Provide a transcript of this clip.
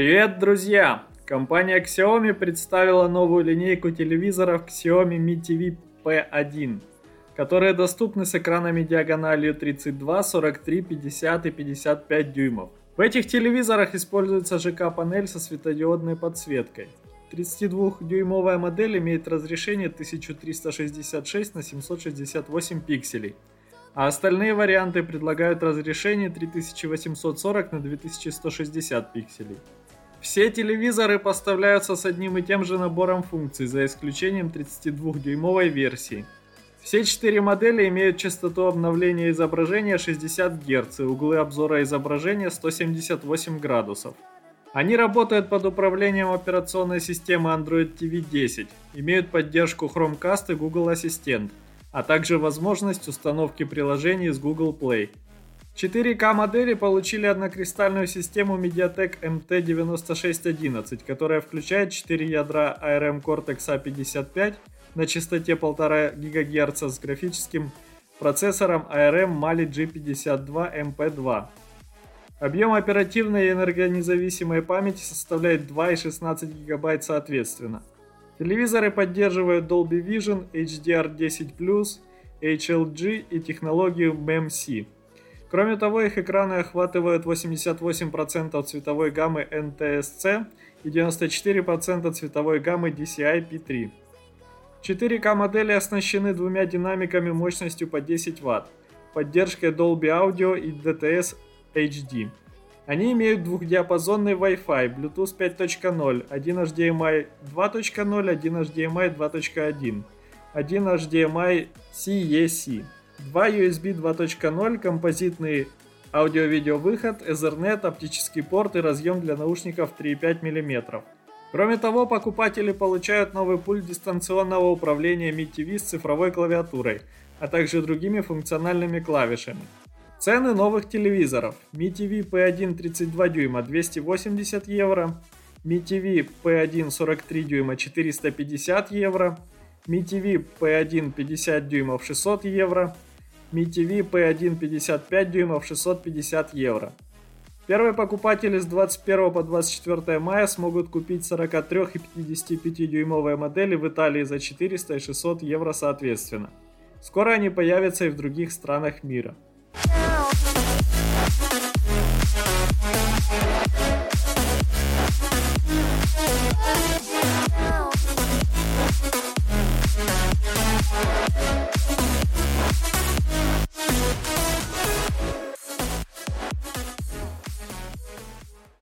Привет, друзья! Компания Xiaomi представила новую линейку телевизоров Xiaomi Mi TV P1, которые доступны с экранами диагональю 32, 43, 50 и 55 дюймов. В этих телевизорах используется ЖК-панель со светодиодной подсветкой. 32-дюймовая модель имеет разрешение 1366 на 768 пикселей, а остальные варианты предлагают разрешение 3840 на 2160 пикселей. Все телевизоры поставляются с одним и тем же набором функций, за исключением 32-дюймовой версии. Все четыре модели имеют частоту обновления изображения 60 Гц и углы обзора изображения 178 градусов. Они работают под управлением операционной системы Android TV 10, имеют поддержку Chromecast и Google Assistant, а также возможность установки приложений с Google Play. 4К модели получили однокристальную систему MediaTek MT9611, которая включает 4 ядра ARM Cortex A55 на частоте 1,5 ГГц с графическим процессором ARM Mali G52 MP2. Объем оперативной и энергонезависимой памяти составляет 2 и 16 ГБ соответственно. Телевизоры поддерживают Dolby Vision, HDR10+, HLG и технологию MEMC. Кроме того, их экраны охватывают 88% цветовой гаммы NTSC и 94% цветовой гаммы DCI-P3. 4К модели оснащены двумя динамиками мощностью по 10 Вт, поддержкой Dolby Audio и DTS HD. Они имеют двухдиапазонный Wi-Fi, Bluetooth 5.0, один HDMI 2.0, один HDMI 2.1, один HDMI CEC, два USB 2.0, композитный аудио-видео выход, Ethernet, оптический порт и разъем для наушников 3,5 мм. Кроме того, покупатели получают новый пульт дистанционного управления Mi TV с цифровой клавиатурой, а также другими функциональными клавишами. Цены новых телевизоров. Mi TV P1 32 дюйма 280 евро, Mi TV P1 43 дюйма 450 евро, Mi TV P1 50 дюймов 600 евро, Mi TV P1 55 дюймов 650 евро. Первые покупатели с 21 по 24 мая смогут купить 43 и 55 дюймовые модели в Италии за 400 и 600 евро соответственно. Скоро они появятся и в других странах мира.